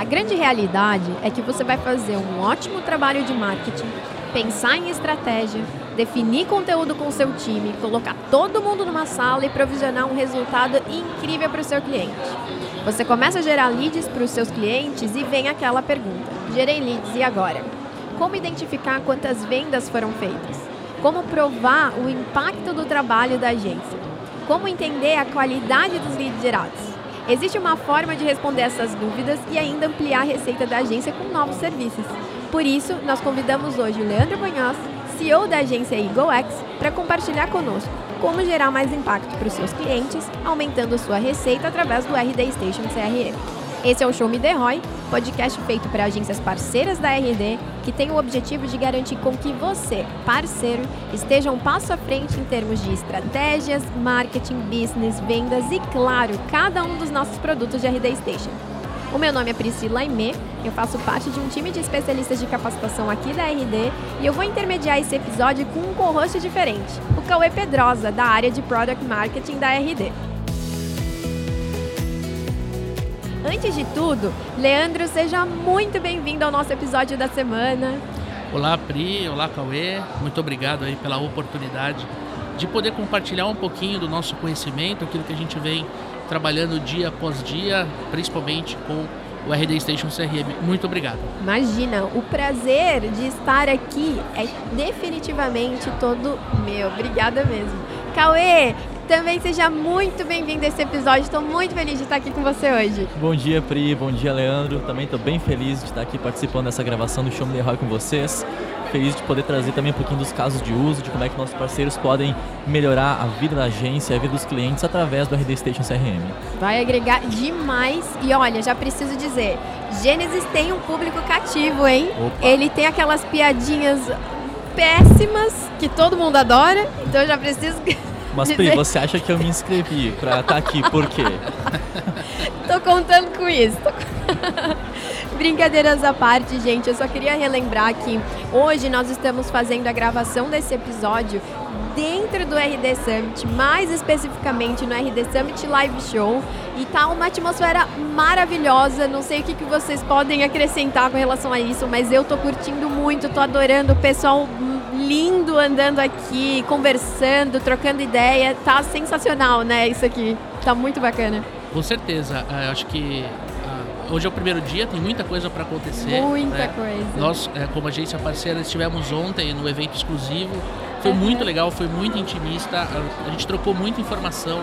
A grande realidade é que você vai fazer um ótimo trabalho de marketing, pensar em estratégia, definir conteúdo com seu time, colocar todo mundo numa sala e provisionar um resultado incrível para o seu cliente. Você começa a gerar leads para os seus clientes e vem aquela pergunta: gerei leads e agora? Como identificar quantas vendas foram feitas? Como provar o impacto do trabalho da agência? Como entender a qualidade dos leads gerados? Existe uma forma de responder essas dúvidas e ainda ampliar a receita da agência com novos serviços. Por isso, nós convidamos hoje o Leandro Bunhoz, CEO da agência EagleX, para compartilhar conosco como gerar mais impacto para os seus clientes, aumentando sua receita através do RD Station CRM. Esse é o Show Me The Roy, podcast feito para agências parceiras da RD, que tem o objetivo de garantir com que você, parceiro, esteja um passo à frente em termos de estratégias, marketing, business, vendas e, claro, cada um dos nossos produtos de RD Station. O meu nome é Priscila Aimé, eu faço parte de um time de especialistas de capacitação aqui da RD e eu vou intermediar esse episódio com um co-host diferente, o Cauê Pedrosa, da área de Product Marketing da RD. Antes de tudo, Leandro, seja muito bem-vindo ao nosso episódio da semana. Olá, Pri, olá, Cauê. Muito obrigado aí pela oportunidade de poder compartilhar um pouquinho do nosso conhecimento, aquilo que a gente vem trabalhando dia após dia, principalmente com o RD Station CRM. Muito obrigado. Imagina, o prazer de estar aqui é definitivamente todo meu. Obrigada mesmo. Cauê, também seja muito bem-vindo a esse episódio. Estou muito feliz de estar aqui com você hoje. Bom dia, Pri. Bom dia, Leandro. Também estou bem feliz de estar aqui participando dessa gravação do Show Me The Roy com vocês. Feliz de poder trazer também um pouquinho dos casos de uso, de como é que nossos parceiros podem melhorar a vida da agência, a vida dos clientes através do RD Station CRM. Vai agregar demais. E olha, já preciso dizer, Gênesis tem um público cativo, hein? Opa. Ele tem aquelas piadinhas péssimas que todo mundo adora, então já preciso Mas, Pri, você acha que eu me inscrevi para estar aqui por quê? Tô contando com isso. Brincadeiras à parte, gente, eu só queria relembrar que hoje nós estamos fazendo a gravação desse episódio dentro do RD Summit, mais especificamente no RD Summit Live Show. E tá uma atmosfera maravilhosa. Não sei o que, que vocês podem acrescentar com relação a isso, mas eu tô curtindo muito, tô adorando o pessoal lindo andando aqui, conversando, trocando ideia. Tá sensacional, né? Isso aqui. Tá muito bacana. Com certeza. É, eu acho que ah, hoje é o primeiro dia, tem muita coisa para acontecer. Muita né? coisa. Nós, é, como agência parceira, estivemos ontem no evento exclusivo. Foi Uhum. muito legal, foi muito intimista. A gente trocou muita informação,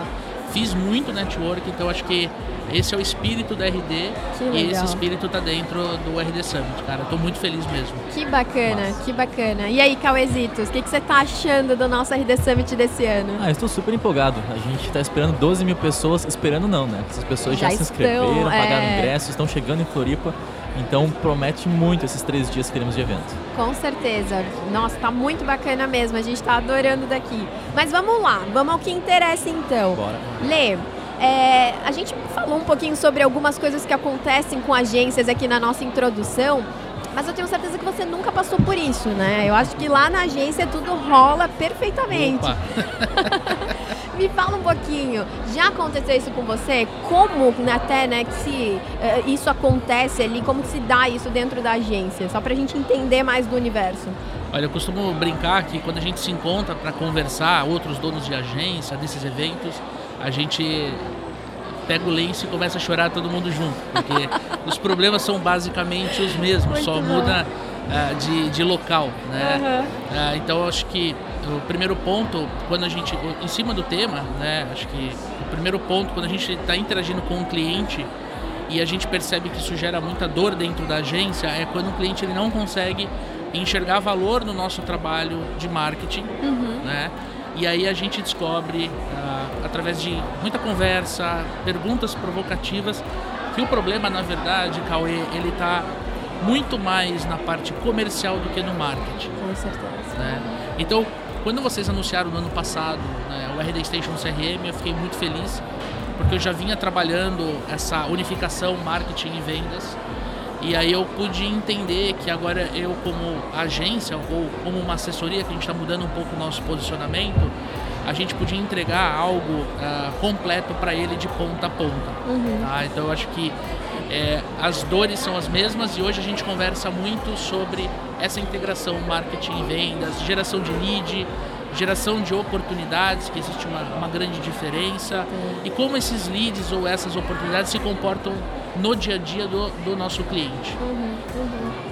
fiz muito network, então acho que esse é o espírito da RD Que e legal. esse espírito tá dentro do RD Summit, cara. Tô muito feliz mesmo. Que bacana, que bacana. E aí, Cauezitos, o que, que você tá achando do nosso RD Summit desse ano? Ah, eu estou super empolgado. A gente está esperando 12 mil pessoas. Esperando não, né? Essas pessoas já, Já se estão, inscreveram, pagaram é. ingressos, estão chegando em Floripa. Então promete muito esses três dias que teremos de evento. Com certeza. Nossa, tá muito bacana mesmo. A gente tá adorando daqui. Mas vamos lá, vamos ao que interessa então. Bora. Lê, é, a gente falou um pouquinho sobre algumas coisas que acontecem com agências aqui na nossa introdução. Mas eu tenho certeza que você nunca passou por isso, né? Eu acho que lá na agência tudo rola perfeitamente. Me fala um pouquinho, já aconteceu isso com você? Como até né, que se, eh, isso acontece ali, como que se dá isso dentro da agência? Só pra gente entender mais do universo. Olha, eu costumo brincar que quando a gente se encontra para conversar, outros donos de agência, desses eventos, a gente pega o lenço e começa a chorar todo mundo junto, porque os problemas são basicamente os mesmos, Muito só bom. muda ah, de, de local, né? Ah, então eu acho que o primeiro ponto, quando a gente, em cima do tema, né? Acho que o primeiro ponto, quando a gente está interagindo com um cliente e a gente percebe que isso gera muita dor dentro da agência, é quando o cliente ele não consegue enxergar valor no nosso trabalho de marketing, né? E aí a gente descobre, ah, através de muita conversa, perguntas provocativas, que o problema, na verdade, Cauê, ele está muito mais na parte comercial do que no marketing Com certeza. né? Então, quando vocês anunciaram no ano passado né, o RD Station CRM, eu fiquei muito feliz, porque eu já vinha trabalhando essa unificação marketing e vendas. E aí eu pude entender que agora eu como agência ou como uma assessoria que a gente está mudando um pouco o nosso posicionamento, a gente podia entregar algo ah, completo para ele de ponta a ponta. Uhum. tá? Então eu acho que É, as dores são as mesmas e hoje a gente conversa muito sobre essa integração marketing e vendas, geração de lead, geração de oportunidades, que existe uma, uma grande diferença, e como esses leads ou essas oportunidades se comportam no dia a dia do, do nosso cliente. Uhum, uhum.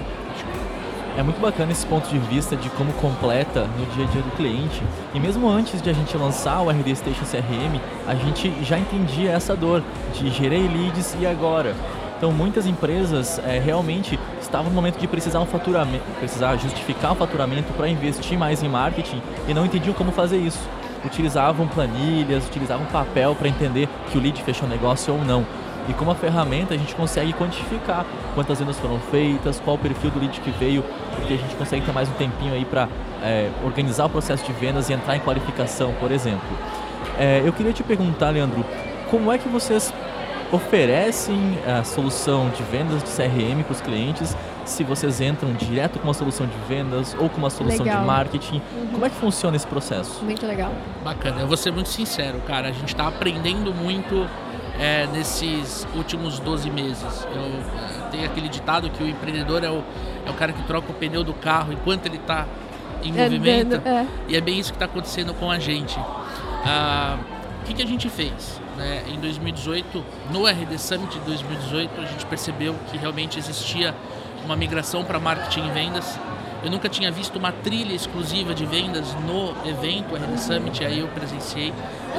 É muito bacana esse ponto de vista de como completa no dia a dia do cliente. E mesmo antes de a gente lançar o RD Station CRM, a gente já entendia essa dor de gerei leads e agora. Então muitas empresas é, realmente estavam no momento de precisar um faturamento, precisar justificar o um faturamento para investir mais em marketing e não entendiam como fazer isso. Utilizavam planilhas, utilizavam papel para entender que o lead fechou negócio ou não. E com uma ferramenta a gente consegue quantificar quantas vendas foram feitas, qual o perfil do lead que veio, porque a gente consegue ter mais um tempinho aí para é, organizar o processo de vendas e entrar em qualificação, por exemplo. É, eu queria te perguntar, Leandro, como é que vocês oferecem a solução de vendas de CRM para os clientes, se vocês entram direto com uma solução de vendas ou com uma solução legal. de marketing. Uhum. Como é que funciona esse processo? Muito legal. Bacana. Eu vou ser muito sincero, cara. A gente está aprendendo muito é, nesses últimos 12 meses. Eu, é, tem aquele ditado que o empreendedor é o, é o cara que troca o pneu do carro enquanto ele está em movimento. É. E é bem isso que está acontecendo com a gente. Ah, o que, que a gente fez? Né? Em 2018, no RD Summit de 2018, a gente percebeu que realmente existia uma migração para marketing e vendas. Eu nunca tinha visto uma trilha exclusiva de vendas no evento RD Summit, aí eu presenciei.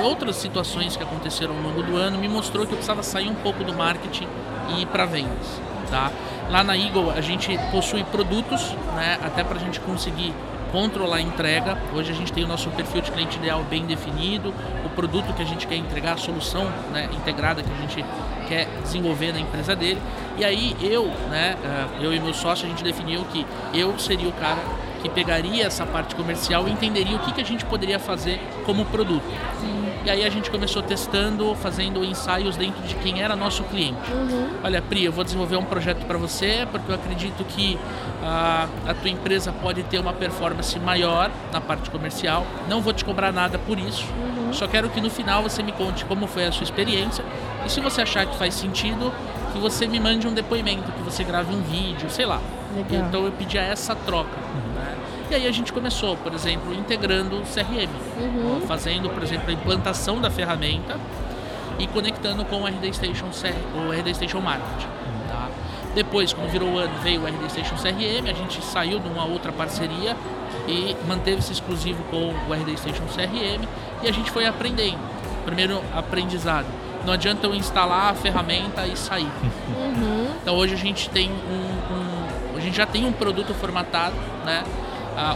Outras situações que aconteceram ao longo do ano me mostrou que eu precisava sair um pouco do marketing e ir para vendas. Tá? Lá na Eagle a gente possui produtos, né, até para a gente conseguir controlar a entrega. Hoje a gente tem o nosso perfil de cliente ideal bem definido, o produto que a gente quer entregar, a solução né, integrada que a gente quer desenvolver na empresa dele. E aí eu, né, eh, eu e meu sócio, a gente definiu que eu seria o cara que pegaria essa parte comercial e entenderia o que, que a gente poderia fazer como produto. Sim. E aí a gente começou testando, fazendo ensaios dentro de quem era nosso cliente. Uhum. Olha, Pri, eu vou desenvolver um projeto para você porque eu acredito que a, a tua empresa pode ter uma performance maior na parte comercial. Não vou te cobrar nada por isso. Uhum. Só quero que no final você me conte como foi a sua experiência e se você achar que faz sentido, que você me mande um depoimento, que você grave um vídeo, sei lá. Legal. Então eu pedi essa troca. E aí a gente começou, por exemplo, integrando o CRM, uhum. fazendo, por exemplo, a implantação da ferramenta e conectando com o RD Station, o RD Station Marketing. Tá? Depois, quando virou o ano, veio o RD Station CRM, a gente saiu de uma outra parceria e manteve-se exclusivo com o RD Station CRM e a gente foi aprendendo. Primeiro aprendizado. Não adianta eu instalar a ferramenta e sair. Uhum. Então hoje a gente tem um, um, a gente já tem um produto formatado, né?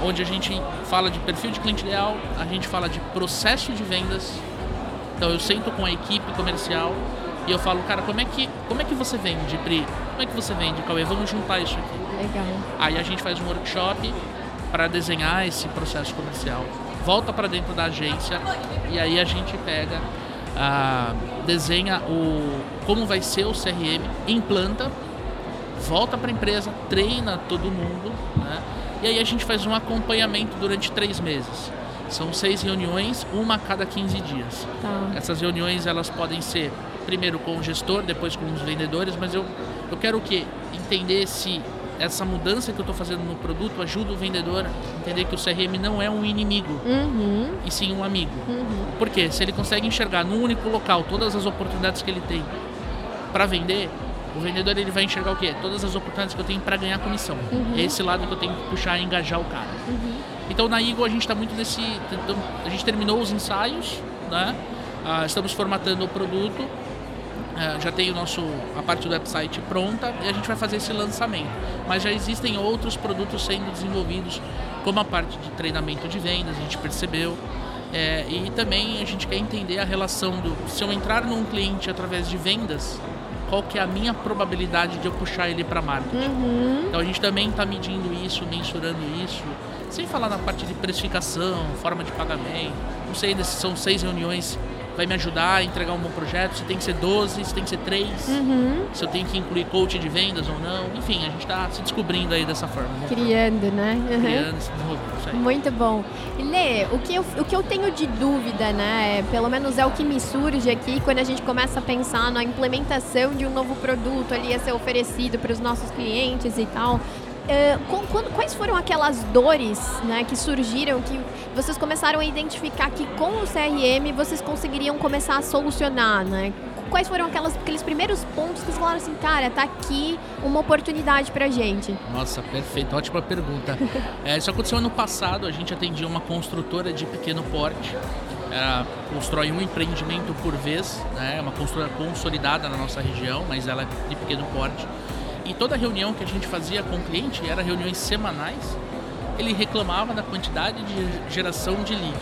Onde a gente fala de perfil de cliente ideal, a gente fala de processo de vendas. Então eu sento com a equipe comercial e eu falo, cara, como é que, como é que você vende, Pri? Como é que você vende, Cauê? Vamos juntar isso aqui. Legal. Aí a gente faz um workshop para desenhar esse processo comercial. Volta para dentro da agência e aí a gente pega, ah, desenha o como vai ser o CRM, implanta, volta para a empresa, treina todo mundo, né? E aí a gente faz um acompanhamento durante três meses. São seis reuniões, uma a cada 15 dias. Tá. Essas reuniões elas podem ser primeiro com o gestor, depois com os vendedores, mas eu, eu quero o quê? Entender se essa mudança que eu estou fazendo no produto ajuda o vendedor a entender que o CRM não é um inimigo, uhum. e sim um amigo. Uhum. Porque se ele consegue enxergar num único local todas as oportunidades que ele tem para vender, o vendedor ele vai enxergar o quê? Todas as oportunidades que eu tenho para ganhar comissão. Uhum. É esse lado que eu tenho que puxar e engajar o cara. Uhum. Então na Eagle a gente está muito nesse. A gente terminou os ensaios, né? Ah, estamos formatando o produto. Ah, já tem o nosso, a parte do website pronta e a gente vai fazer esse lançamento. Mas já existem outros produtos sendo desenvolvidos, como a parte de treinamento de vendas, a gente percebeu. É, e também a gente quer entender a relação do se eu entrar num cliente através de vendas, qual que é a minha probabilidade de eu puxar ele para marketing. Uhum. Então a gente também está medindo isso, mensurando isso, sem falar na parte de precificação, forma de pagamento. Não sei se são seis reuniões, vai me ajudar a entregar um bom projeto, se tem que ser 12, se tem que ser 3, Uhum. se eu tenho que incluir coach de vendas ou não. Enfim, a gente está se descobrindo aí dessa forma. Criando, né? Uhum. Criando, se desenvolvendo, isso. Muito bom. Lê, o que, eu, o que eu tenho de dúvida, né? é, Pelo menos é o que me surge aqui quando a gente começa a pensar na implementação de um novo produto ali a ser oferecido para os nossos clientes e tal. É, com- quando- quais foram aquelas dores né, que surgiram que vocês começaram a identificar que com o CRM vocês conseguiriam começar a solucionar, né? Quais foram aquelas, aqueles primeiros pontos que vocês falaram assim, cara, tá aqui uma oportunidade pra gente? Nossa, perfeito, ótima pergunta. É, isso aconteceu ano passado, a gente atendia uma construtora de pequeno porte. Ela constrói um empreendimento por vez, né? é uma construtora consolidada na nossa região, mas ela é de pequeno porte. E toda reunião que a gente fazia com o cliente, era reuniões semanais, ele reclamava da quantidade de geração de lead.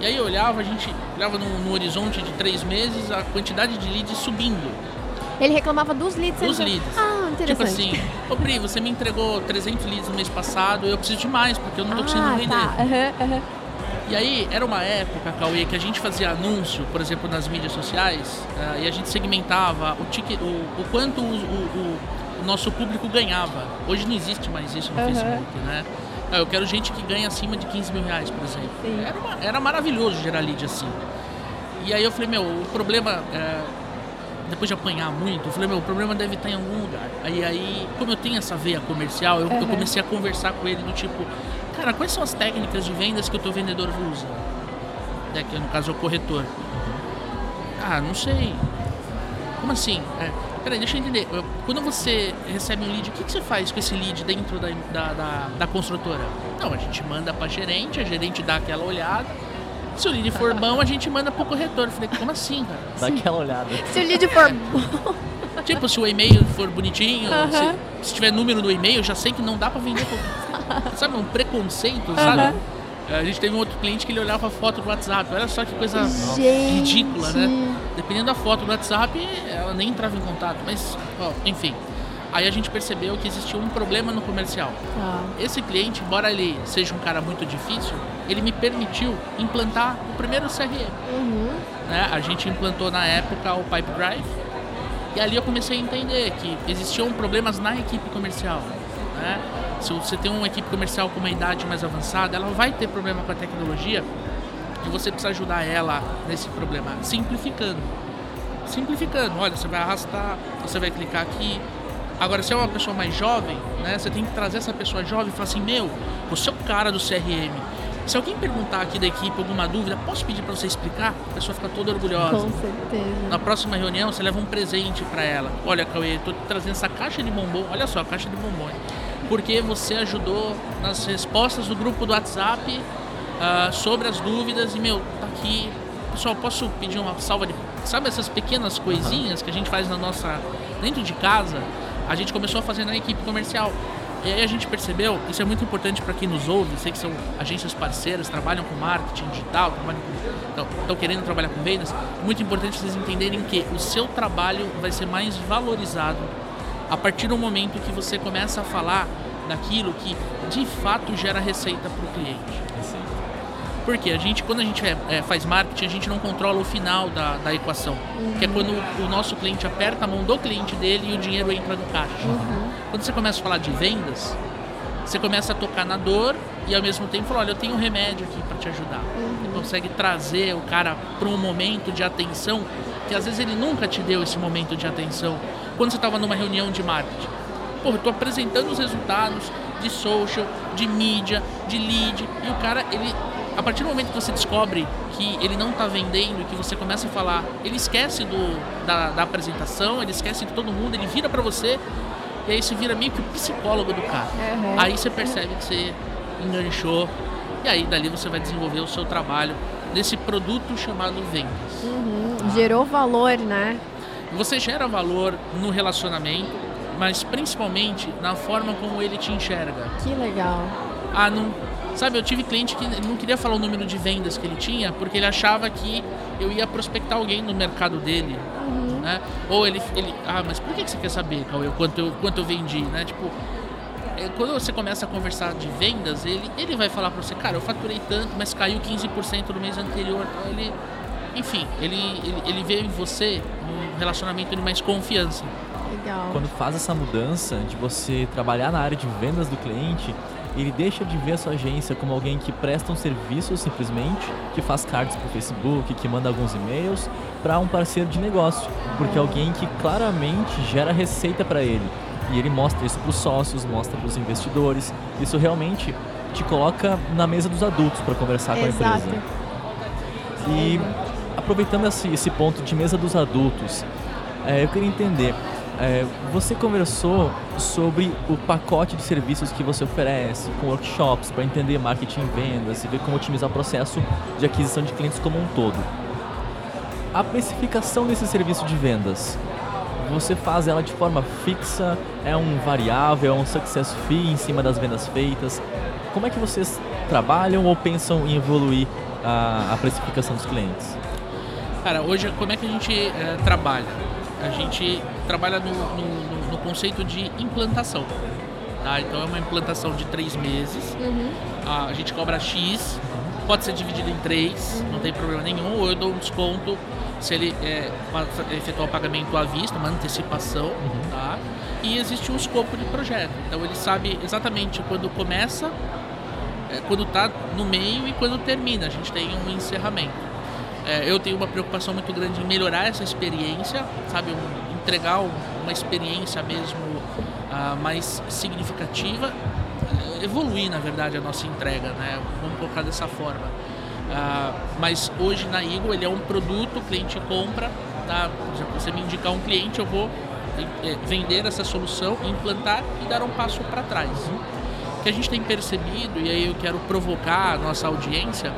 E aí eu olhava, a gente olhava no, no horizonte de três meses, a quantidade de leads subindo. Ele reclamava dos leads. Dos leads. Ah, Tipo interessante. assim, ô Pri, você me entregou 300 leads no mês passado, eu preciso de mais, porque eu não tô conseguindo ah, vender. tá. Aham, aham. E aí, era uma época, Cauê, que a gente fazia anúncio, por exemplo, nas mídias sociais, ah, e a gente segmentava o, ticket, o, o quanto o, o- o- nosso público ganhava. Hoje não existe mais isso no Aham. Facebook, né? Ah, Eu quero gente que ganha acima de 15 mil reais, por exemplo. Era, uma- era maravilhoso gerar lead assim. E aí eu falei, meu, o problema, é, depois de apanhar muito, eu falei, meu, o problema deve estar em algum lugar. Aí, aí como eu tenho essa veia comercial, eu, eu Aham. comecei a conversar com ele do tipo, cara, quais são as técnicas de vendas que o teu vendedor usa? É, que no caso é o corretor. Ah, não sei. Como assim? É, peraí, deixa eu entender. Quando você recebe um lead, o que, que você faz com esse lead dentro da, da, da, da construtora? Não, a gente manda pra gerente, a gerente dá aquela olhada. Se o lead for bom, a gente manda pro corretor. Eu falei, como assim, cara? Dá aquela olhada. Se o lead for bom. Tipo, se o e-mail for bonitinho, Aham. se, se tiver número no e-mail, eu já sei que não dá pra vender. Sabe, um preconceito, sabe? Aham. A gente teve um outro cliente que ele olhava a foto do WhatsApp. Olha só que coisa Gente. ridícula, né? Dependendo da foto do WhatsApp, ela nem entrava em contato. Mas, ó, enfim. Aí a gente percebeu que existia um problema no comercial. Tá. Esse cliente, embora ele seja um cara muito difícil, ele me permitiu implantar o primeiro CRM. Uhum. né? A gente implantou na época o Pipe Drive. E ali eu comecei a entender que existiam problemas na equipe comercial. Né? Se você tem uma equipe comercial com uma idade mais avançada, ela vai ter problema com a tecnologia e você precisa ajudar ela nesse problema, simplificando. Simplificando, olha, você vai arrastar, você vai clicar aqui. Agora, se é uma pessoa mais jovem, né, você tem que trazer essa pessoa jovem e falar assim: Meu, você é o cara do CRM. Se alguém perguntar aqui da equipe alguma dúvida, posso pedir para você explicar? A pessoa fica toda orgulhosa. Com certeza. Na próxima reunião, você leva um presente para ela. Olha, Cauê, tô trazendo essa caixa de bombom. Olha só, a caixa de bombom. Porque você ajudou nas respostas do grupo do WhatsApp ah, sobre as dúvidas. E, meu, tá aqui. Pessoal, posso pedir uma salva de. Sabe essas pequenas coisinhas que a gente faz na nossa. dentro de casa? A gente começou a fazer na equipe comercial. E aí a gente percebeu, isso é muito importante para quem nos ouve, sei que são agências parceiras, trabalham com marketing digital, estão querendo trabalhar com vendas, muito importante vocês entenderem que o seu trabalho vai ser mais valorizado a partir do momento que você começa a falar daquilo que de fato gera receita para o cliente. Porque a gente, quando a gente é, é, faz marketing, a gente não controla o final da, da equação. Que é quando o, o nosso cliente aperta a mão do cliente dele e o dinheiro entra no caixa. Quando você começa a falar de vendas, você começa a tocar na dor e ao mesmo tempo falar, olha, eu tenho um remédio aqui para te ajudar. Você consegue trazer o cara para um momento de atenção que às vezes ele nunca te deu esse momento de atenção. Quando você estava numa reunião de marketing, porra, eu tô apresentando os resultados de social, de mídia, de lead, e o cara, ele a partir do momento que você descobre que ele não está vendendo e que você começa a falar, ele esquece do, da, da apresentação, ele esquece de todo mundo, ele vira para você e aí você vira meio que o psicólogo do cara. Uhum. Aí você percebe que você enganchou e aí dali você vai desenvolver o seu trabalho nesse produto chamado vendas. Uhum. Gerou valor, né? Você gera valor no relacionamento, mas principalmente na forma como ele te enxerga. Que legal. Ah, não. Sabe, eu tive cliente que não queria falar o número de vendas que ele tinha porque ele achava que eu ia prospectar alguém no mercado dele. Né? Ou ele, ele. Ah, mas por que você quer saber, Cauê, quanto eu, quanto eu vendi? Né? Tipo, é, quando você começa a conversar de vendas, ele, ele vai falar pra você, cara, eu faturei tanto, mas caiu 15% no mês anterior. Então ele. Enfim, ele, ele, ele vê em você um relacionamento de mais confiança. Legal. Quando faz essa mudança de você trabalhar na área de vendas do cliente, ele deixa de ver a sua agência como alguém que presta um serviço simplesmente, que faz cards para o Facebook, que manda alguns e-mails, para um parceiro de negócio, porque é alguém que claramente gera receita para ele. E ele mostra isso para os sócios, mostra para os investidores. Isso realmente te coloca na mesa dos adultos para conversar Exato. com a empresa. E aproveitando esse, esse ponto de mesa dos adultos, é, eu queria entender. É, você conversou sobre o pacote de serviços que você oferece, com workshops para entender marketing e vendas e ver como otimizar o processo de aquisição de clientes como um todo. A precificação desse serviço de vendas, você faz ela de forma fixa? É um variável? É um success fee em cima das vendas feitas? Como é que vocês trabalham ou pensam em evoluir a, a precificação dos clientes? Cara, hoje como é que a gente é, trabalha? A gente trabalha no, no, no, conceito de implantação. Tá? Então é uma implantação de três meses. Uhum. A gente cobra X, pode ser dividido em três, uhum. não tem problema nenhum, ou eu dou um desconto se ele é, efetuar o pagamento à vista, uma antecipação. Uhum. Tá? E existe um escopo de projeto. Então ele sabe exatamente quando começa, é, quando está no meio e quando termina. A gente tem um encerramento. É, eu tenho uma preocupação muito grande em melhorar essa experiência, sabe? Um, entregar um, uma experiência mesmo uh, mais significativa, uh, evoluir, na verdade, a nossa entrega, né? Vamos colocar dessa forma. Uh, mas hoje na Eagle ele é um produto, o cliente compra, tá? Você me indicar um cliente, eu vou eh, vender essa solução, implantar e dar um passo para trás. O que a gente tem percebido, e aí eu quero provocar a nossa audiência,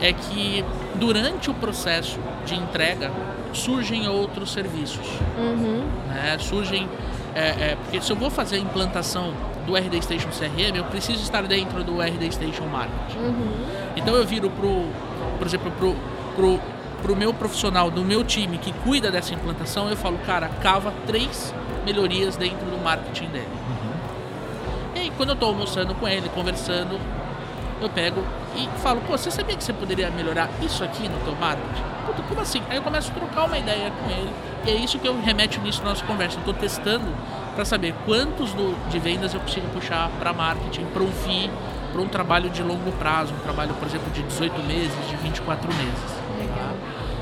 é que durante o processo de entrega surgem outros serviços. Uhum. Né? Surgem. É, é, porque se eu vou fazer a implantação do RD Station CRM, eu preciso estar dentro do RD Station Marketing. Uhum. Então eu viro pro, por exemplo, pro, pro, pro meu profissional do meu time que cuida dessa implantação, eu falo, cara, cava três melhorias dentro do marketing dele. Uhum. E aí, quando eu estou almoçando com ele, conversando, eu pego e falo, pô, você sabia que você poderia melhorar isso aqui no teu marketing? Puta, como assim? Aí eu começo a trocar uma ideia com ele. E é isso que eu remeto nisso na nossa conversa. Eu estou testando para saber quantos do, de vendas eu consigo puxar para marketing, para um FII, para um trabalho de longo prazo, um trabalho, por exemplo, de 18 meses, de 24 meses. Legal.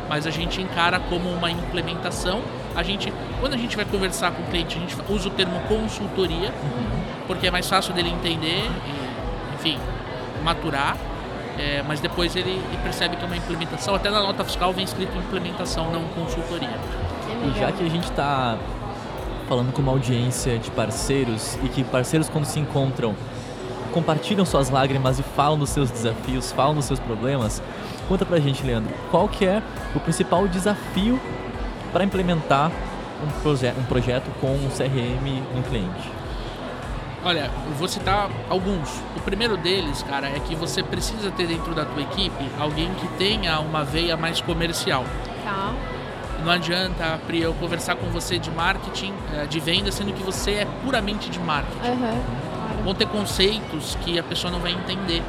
Mas a gente encara como uma implementação. A gente, quando a gente vai conversar com o cliente, a gente usa o termo consultoria, uhum. porque é mais fácil dele entender e, enfim, maturar, é, mas depois ele, ele, percebe que é uma implementação, até na nota fiscal vem escrito implementação, não consultoria. E já que a gente está falando com uma audiência de parceiros e que parceiros quando se encontram compartilham suas lágrimas e falam dos seus desafios, falam dos seus problemas, conta pra gente, Leandro, qual que é o principal desafio para implementar um, proje um projeto com um CRM no cliente? Olha, vou citar alguns. O primeiro deles, cara, é que você precisa ter dentro da tua equipe alguém que tenha uma veia mais comercial. Tá. Não adianta, Pri, eu conversar com você de marketing, eh, de venda, sendo que você é puramente de marketing. Uhum. Vão ter conceitos que a pessoa não vai entender.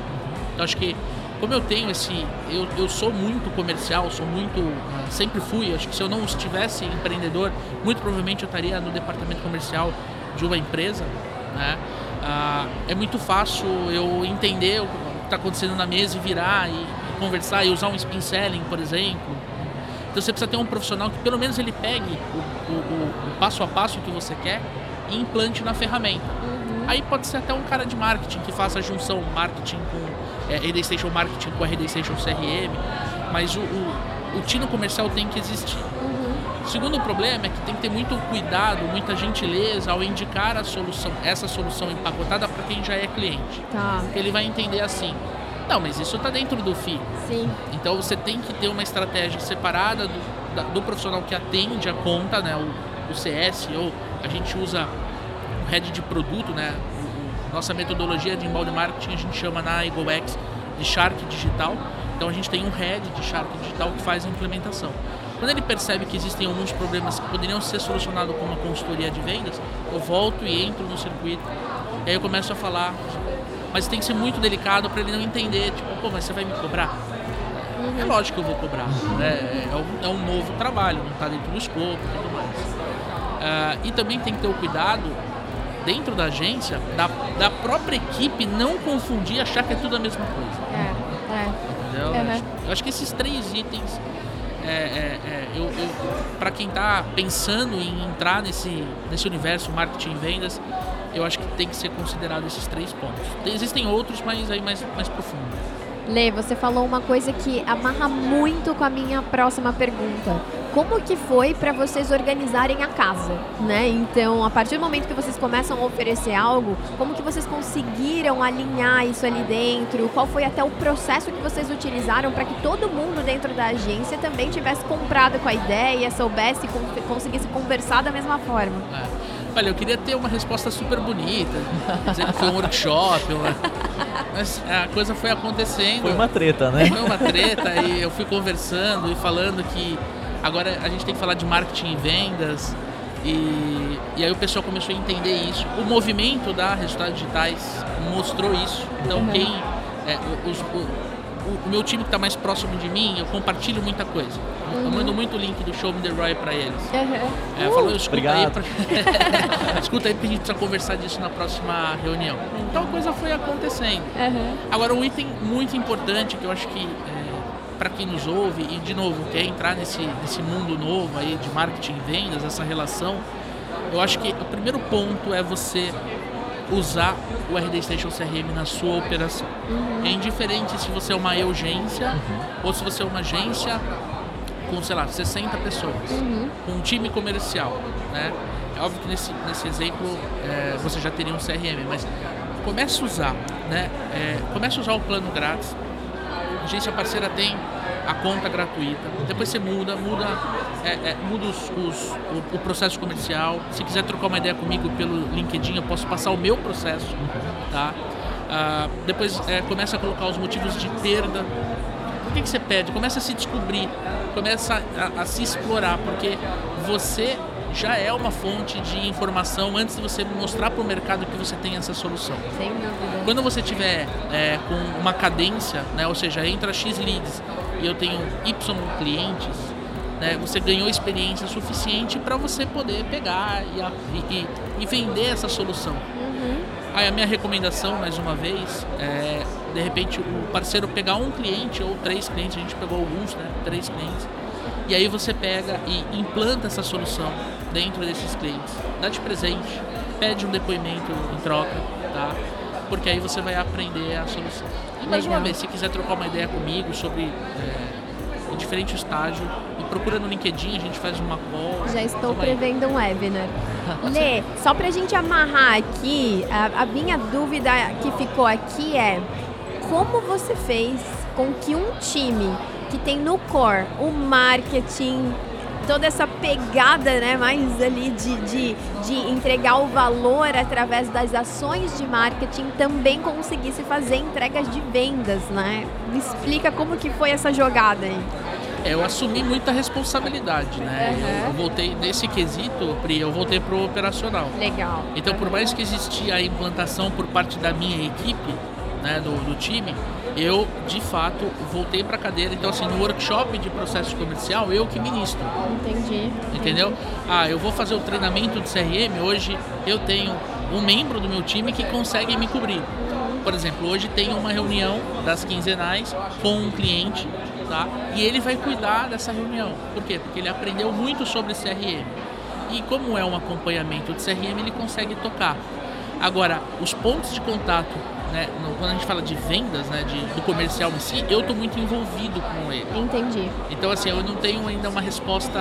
Então acho que como eu tenho esse. Eu, eu sou muito comercial, sou muito. Eh, sempre fui. Acho que se eu não estivesse empreendedor, muito provavelmente eu estaria no departamento comercial de uma empresa. Né? Ah, é muito fácil eu entender o que está acontecendo na mesa e virar e, conversar e usar um spin selling, por exemplo. Então você precisa ter um profissional que pelo menos ele pegue o, o, o, o passo a passo que você quer e implante na ferramenta. Uhum. Aí pode ser até um cara de marketing que faça a junção marketing com é, RD Station Marketing com RD Station CRM, mas o, o, o tino comercial tem que existir. O segundo problema é que tem que ter muito cuidado, muita gentileza ao indicar a solução, essa solução empacotada para quem já é cliente. Tá. Ele vai entender assim: não, mas isso está dentro do FII. Sim. Então você tem que ter uma estratégia separada do, da, do profissional que atende a conta, né, o, o CS, ou a gente usa o head de produto, né, o, nossa metodologia de inbound marketing a gente chama na EgoX de Shark Digital. Então a gente tem um head de Shark Digital que faz a implementação. Quando ele percebe que existem alguns problemas que poderiam ser solucionados com uma consultoria de vendas, eu volto e entro no circuito. E aí eu começo a falar. Mas tem que ser muito delicado para ele não entender, tipo, pô, mas você vai me cobrar? é lógico que eu vou cobrar. Né? É, um, é um novo trabalho, não está dentro do escopo e tudo mais. Uh, e também tem que ter o cuidado dentro da agência da, da própria equipe não confundir achar que é tudo a mesma coisa. É, é. Entendeu? Uhum. Eu acho que esses três itens é, é, é, eu, eu para quem está pensando em entrar nesse, nesse universo marketing e vendas, eu acho que tem que ser considerado esses três pontos. Tem, existem outros, mas aí mais, mais profundo. Lê, você falou uma coisa que amarra muito com a minha próxima pergunta. Como que foi para vocês organizarem a casa, né? Então, a partir do momento que vocês começam a oferecer algo, como que vocês conseguiram alinhar isso ali dentro? Qual foi até o processo que vocês utilizaram para que todo mundo dentro da agência também tivesse comprado com a ideia, soubesse conseguisse conversar da mesma forma? É. Olha, eu queria ter uma resposta super bonita, dizer que foi um workshop, uma... mas a coisa foi acontecendo. Foi uma treta, né? Foi uma treta e eu fui conversando e falando que agora a gente tem que falar de marketing e vendas. E, e aí o pessoal começou a entender isso. O movimento da Resultados Digitais mostrou isso. Então, uhum. quem. É, os, o, o, meu time que está mais próximo de mim, eu compartilho muita coisa. Uhum. Eu mando muito o link do Show Me The Roy para eles. Uhum. É, eu falo, escuta Obrigado. aí, pra... escuta aí porque a gente precisa conversar disso na próxima reunião. Então a coisa foi acontecendo. Uhum. Agora, um item muito importante que eu acho que é, para quem nos ouve e de novo quer entrar nesse, nesse mundo novo aí de marketing e vendas, essa relação, eu acho que o primeiro ponto é você usar o RD Station CRM na sua operação. Uhum. É indiferente se você é uma urgência uhum. ou se você é uma agência com, sei lá, 60 pessoas, uhum. com um time comercial, né? É óbvio que nesse, nesse exemplo é, você já teria um CRM, mas comece a usar, né? É, comece a usar o plano grátis. A agência parceira tem a conta gratuita. Depois você muda, muda, é, é, muda os, os, o, o, processo comercial. Se quiser trocar uma ideia comigo pelo LinkedIn, eu posso passar o meu processo, tá? Ah, depois é, começa a colocar os motivos de perda. Por que, que você pede? Começa a se descobrir, começa a, a se explorar, porque você já é uma fonte de informação antes de você mostrar para o mercado que você tem essa solução. Sem dúvida. Quando você tiver é, com uma cadência, né, ou seja, entra X leads e eu tenho Y clientes, né, você ganhou experiência suficiente para você poder pegar e, e, e, vender essa solução. Uhum. Aí a minha recomendação, mais uma vez, é de repente o parceiro pegar um cliente ou três clientes, a gente pegou alguns, né, três clientes, e aí você pega e implanta essa solução dentro desses clientes, dá de presente, pede um depoimento em troca, tá? Porque aí você vai aprender a solução. E mais Legal. uma vez, se quiser trocar uma ideia comigo sobre é, diferente estágio, me procura no LinkedIn, a gente faz uma call. Já estou prevendo um webinar. Lê, só pra gente amarrar aqui, a, a minha dúvida que ficou aqui é como você fez com que um time que tem no core o marketing, toda essa pegada né, mais ali de, de, de entregar o valor através das ações de marketing também conseguisse fazer entregas de vendas, né? Me explica como que foi essa jogada aí. Eu assumi muita responsabilidade, né? Uhum. Eu, eu, voltei nesse quesito, Pri, eu voltei pro operacional. Legal. Então, por mais que existia a implantação por parte da minha equipe, né, do, do time, eu de fato voltei para a cadeira. Então, assim, no workshop de processo comercial, eu que ministro. Entendi. Entendeu? Ah, eu vou fazer o treinamento de CRM. Hoje eu tenho um membro do meu time que consegue me cobrir. Por exemplo, hoje tem uma reunião das quinzenais com um cliente, tá? E ele vai cuidar dessa reunião. Por quê? Porque ele aprendeu muito sobre CRM. E como é um acompanhamento de CRM, ele consegue tocar. Agora, os pontos de contato né, quando a gente fala de vendas, né, de, do comercial em si, eu estou muito envolvido com ele. Entendi. Então, assim, eu não tenho ainda uma resposta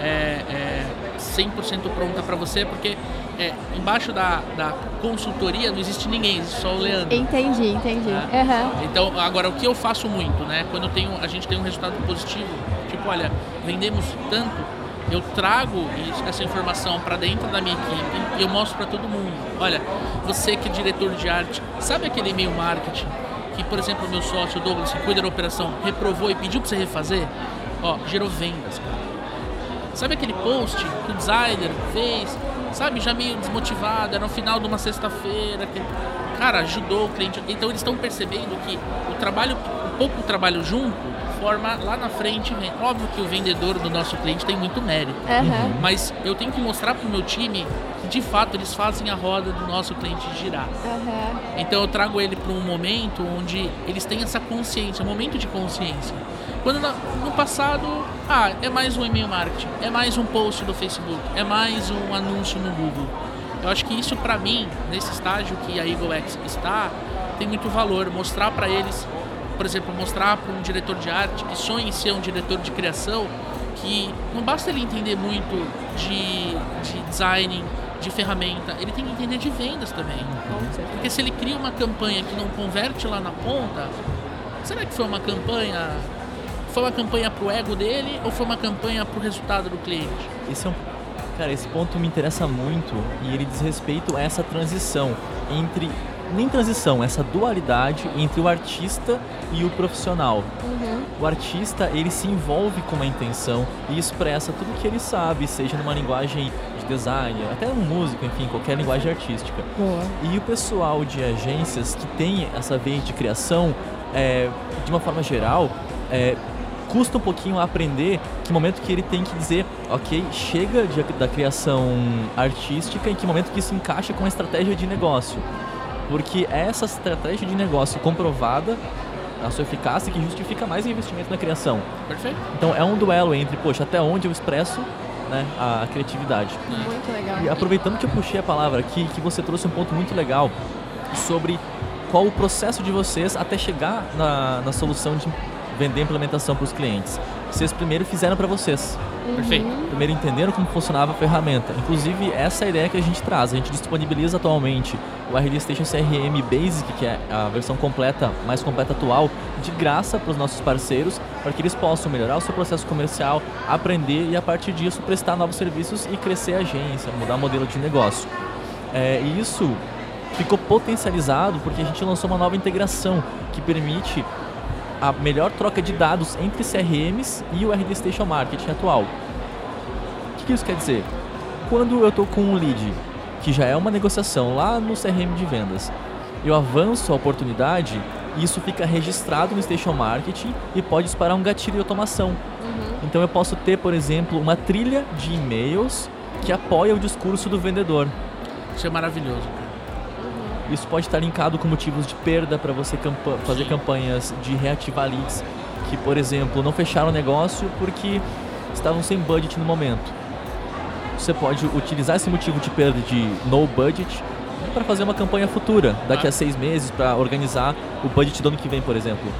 é, é, 100% pronta para você, porque é, embaixo da, da consultoria não existe ninguém, existe só o Leandro. Entendi, entendi. Né? Uhum. Então, agora, o que eu faço muito, né, quando tenho, a gente tem um resultado positivo, tipo, olha, vendemos tanto, eu trago essa informação para dentro da minha equipe e eu mostro para todo mundo. Olha, você que é diretor de arte, sabe aquele e-mail marketing que, por exemplo, o meu sócio Douglas, que cuida da operação, reprovou e pediu para você refazer? Ó, gerou vendas, cara. Sabe aquele post que o designer fez, sabe, já meio desmotivado, era no final de uma sexta-feira, que, cara, ajudou o cliente. Então eles estão percebendo que o trabalho, um pouco trabalho junto, forma lá na frente. Óbvio que o vendedor do nosso cliente tem muito mérito, Uhum. mas eu tenho que mostrar para o meu time que de fato eles fazem a roda do nosso cliente girar. Uhum. Então eu trago ele para um momento onde eles têm essa consciência, um momento de consciência. Quando no passado, ah, é mais um e-mail marketing, é mais um post do Facebook, é mais um anúncio no Google. Eu acho que isso para mim, nesse estágio que a EagleX está, tem muito valor. Mostrar para eles, por exemplo, mostrar para um diretor de arte que sonha em ser um diretor de criação, que não basta ele entender muito de, de design, de ferramenta, ele tem que entender de vendas também. Com certeza. Porque se ele cria uma campanha que não converte lá na ponta, será que foi uma campanha. Foi uma campanha pro ego dele ou foi uma campanha pro resultado do cliente? Esse é um, cara, esse ponto me interessa muito e ele diz respeito a essa transição entre nem transição, essa dualidade entre o artista e o profissional. Uhum. O artista, ele se envolve com uma intenção e expressa tudo que ele sabe, seja numa linguagem de design, até um músico, enfim, qualquer linguagem artística. Boa. E o pessoal de agências que tem essa veia de criação, é, de uma forma geral, é, custa um pouquinho a aprender que momento que ele tem que dizer, ok, chega de- da criação artística e que momento que isso encaixa com a estratégia de negócio. Porque é essa estratégia de negócio comprovada, a sua eficácia, que justifica mais o investimento na criação. Perfeito? Então é um duelo entre, poxa, até onde eu expresso né, a criatividade. Muito legal. E aproveitando que eu puxei a palavra aqui, que você trouxe um ponto muito legal sobre qual o processo de vocês até chegar na, na solução de vender a implementação para os clientes. Vocês primeiro fizeram para vocês. Perfeito. Primeiro entenderam como funcionava a ferramenta. Inclusive, essa é a ideia que a gente traz. A gente disponibiliza atualmente o RD Station CRM Basic, que é a versão completa, mais completa atual, de graça para os nossos parceiros, para que eles possam melhorar o seu processo comercial, aprender e a partir disso prestar novos serviços e crescer a agência, mudar o modelo de negócio. É, e isso ficou potencializado porque a gente lançou uma nova integração que permite a melhor troca de dados entre CRMs e o RD Station Marketing atual. O que, isso quer dizer? Quando eu estou com um lead, que já é uma negociação lá no CRM de vendas, eu avanço a oportunidade e isso fica registrado no Station Marketing e pode disparar um gatilho de automação. Então eu posso ter, por exemplo, uma trilha de e-mails que apoia o discurso do vendedor. Isso é maravilhoso. Isso pode estar linkado com motivos de perda para você campa- fazer campanhas de reativar leads que, por exemplo, não fecharam o negócio porque estavam sem budget no momento. Você pode utilizar esse motivo de perda de no budget para fazer uma campanha futura, daqui a seis meses, para organizar o budget do ano que vem, por exemplo.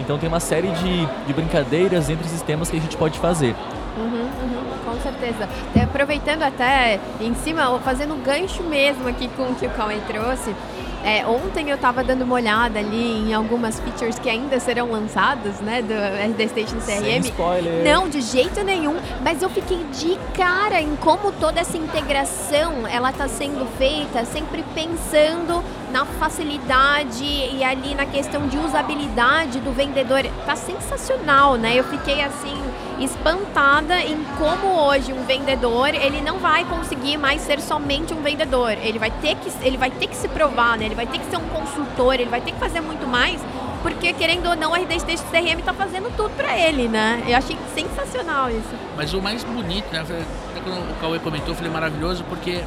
Então tem uma série de, de brincadeiras entre sistemas que a gente pode fazer. Uhum, uhum, com certeza. Até aproveitando até em cima, fazendo um gancho mesmo aqui com o que o Cauê trouxe. é, ontem eu estava dando uma olhada ali em algumas features que ainda serão lançadas, né, do RD Station Sem CRM. spoiler. Não, de jeito nenhum. Mas eu fiquei de cara em como toda essa integração ela está sendo feita, sempre pensando na facilidade e ali na questão de usabilidade do vendedor. Tá sensacional, né? Eu fiquei assim espantada em como hoje um vendedor ele não vai conseguir mais ser somente um vendedor. Ele vai ter que ele vai ter que se provar, né? Ele vai ter que ser um consultor. Ele vai ter que fazer muito mais. Porque, querendo ou não, a RD Station CRM tá fazendo tudo pra ele, né? Eu achei sensacional isso. Mas o mais bonito, né? Até quando o Cauê comentou, eu falei maravilhoso, porque.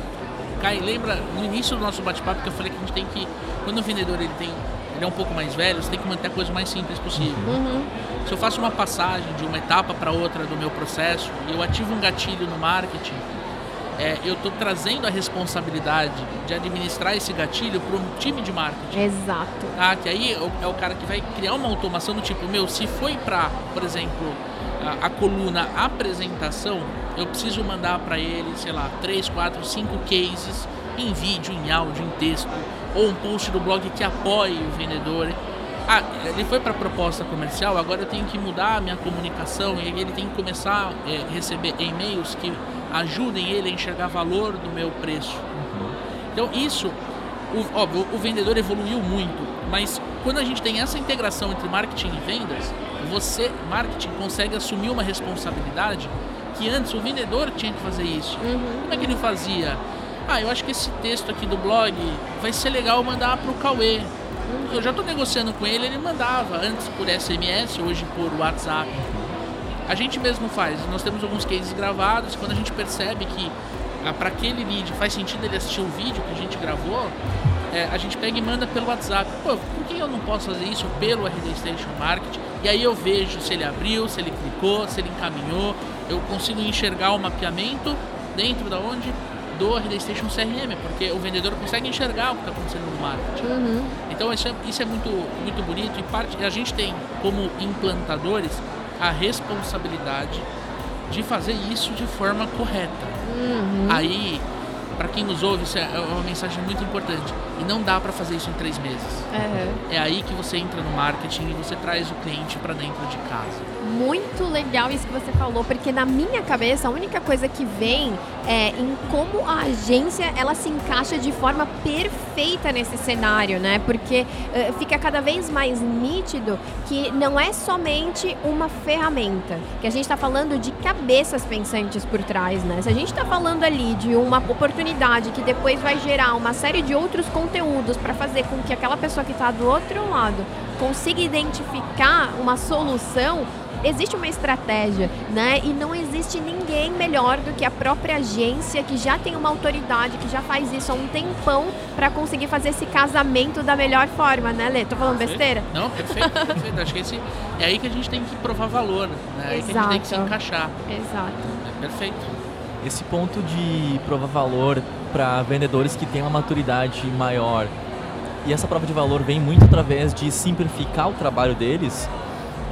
Kai, lembra no início do nosso bate-papo que eu falei que a gente tem que. Quando o vendedor ele tem. Ele é um pouco mais velho, você tem que manter a coisa mais simples possível. Uhum. Se eu faço uma passagem de uma etapa para outra do meu processo e eu ativo um gatilho no marketing, é, eu estou trazendo a responsabilidade de administrar esse gatilho para um time de marketing. Exato. Tá? Que aí é o- é o cara que vai criar uma automação do tipo, meu, se foi para, por exemplo, a, a coluna apresentação, eu preciso mandar para ele, sei lá, 3, 4, 5 cases em vídeo, em áudio, em texto, ou um post do blog que apoie o vendedor. Ah, ele foi para a proposta comercial, agora eu tenho que mudar a minha comunicação e ele tem que começar a receber e-mails que ajudem ele a enxergar valor do meu preço. Então isso, o, óbvio, o vendedor evoluiu muito, mas quando a gente tem essa integração entre marketing e vendas, você, marketing, consegue assumir uma responsabilidade que antes o vendedor tinha que fazer isso. Uhum. Como é que ele fazia? Ah, eu acho que esse texto aqui do blog vai ser legal mandar pro Cauê. Eu já estou negociando com ele, ele mandava antes por SMS, hoje por WhatsApp. A gente mesmo faz, nós temos alguns cases gravados, quando a gente percebe que ah, para aquele lead faz sentido ele assistir o vídeo que a gente gravou, é, a gente pega e manda pelo WhatsApp. Pô, por que eu não posso fazer isso pelo RD Station Marketing? E aí eu vejo se ele abriu, se ele clicou, se ele encaminhou, eu consigo enxergar o mapeamento dentro da onde? Do RD Station CRM, porque o vendedor consegue enxergar o que está acontecendo no marketing. Uhum. Então isso é, isso é muito, muito bonito e parte, a gente tem como implantadores a responsabilidade de fazer isso de forma correta. Uhum. Aí, para quem nos ouve, isso é uma mensagem muito importante. E não dá para fazer isso em três meses. Uhum. É aí que você entra no marketing e você traz o cliente para dentro de casa. Muito legal isso que você falou, porque na minha cabeça a única coisa que vem é em como a agência ela se encaixa de forma perfeita nesse cenário, né? Porque uh, fica cada vez mais nítido que não é somente uma ferramenta, que a gente está falando de cabeças pensantes por trás, né? Se a gente está falando ali de uma oportunidade que depois vai gerar uma série de outros conteúdos para fazer com que aquela pessoa que está do outro lado consiga identificar uma solução, existe uma estratégia, né? E não existe ninguém melhor do que a própria agência que já tem uma autoridade, que já faz isso há um tempão para conseguir fazer esse casamento da melhor forma, né, Lê? Tô falando besteira? Não, perfeito, perfeito. Acho que esse, é aí que a gente tem que provar valor, né? É aí que a gente tem que se encaixar. Exato. É perfeito. Esse ponto de provar valor para vendedores que têm uma maturidade maior e essa prova de valor vem muito através de simplificar o trabalho deles.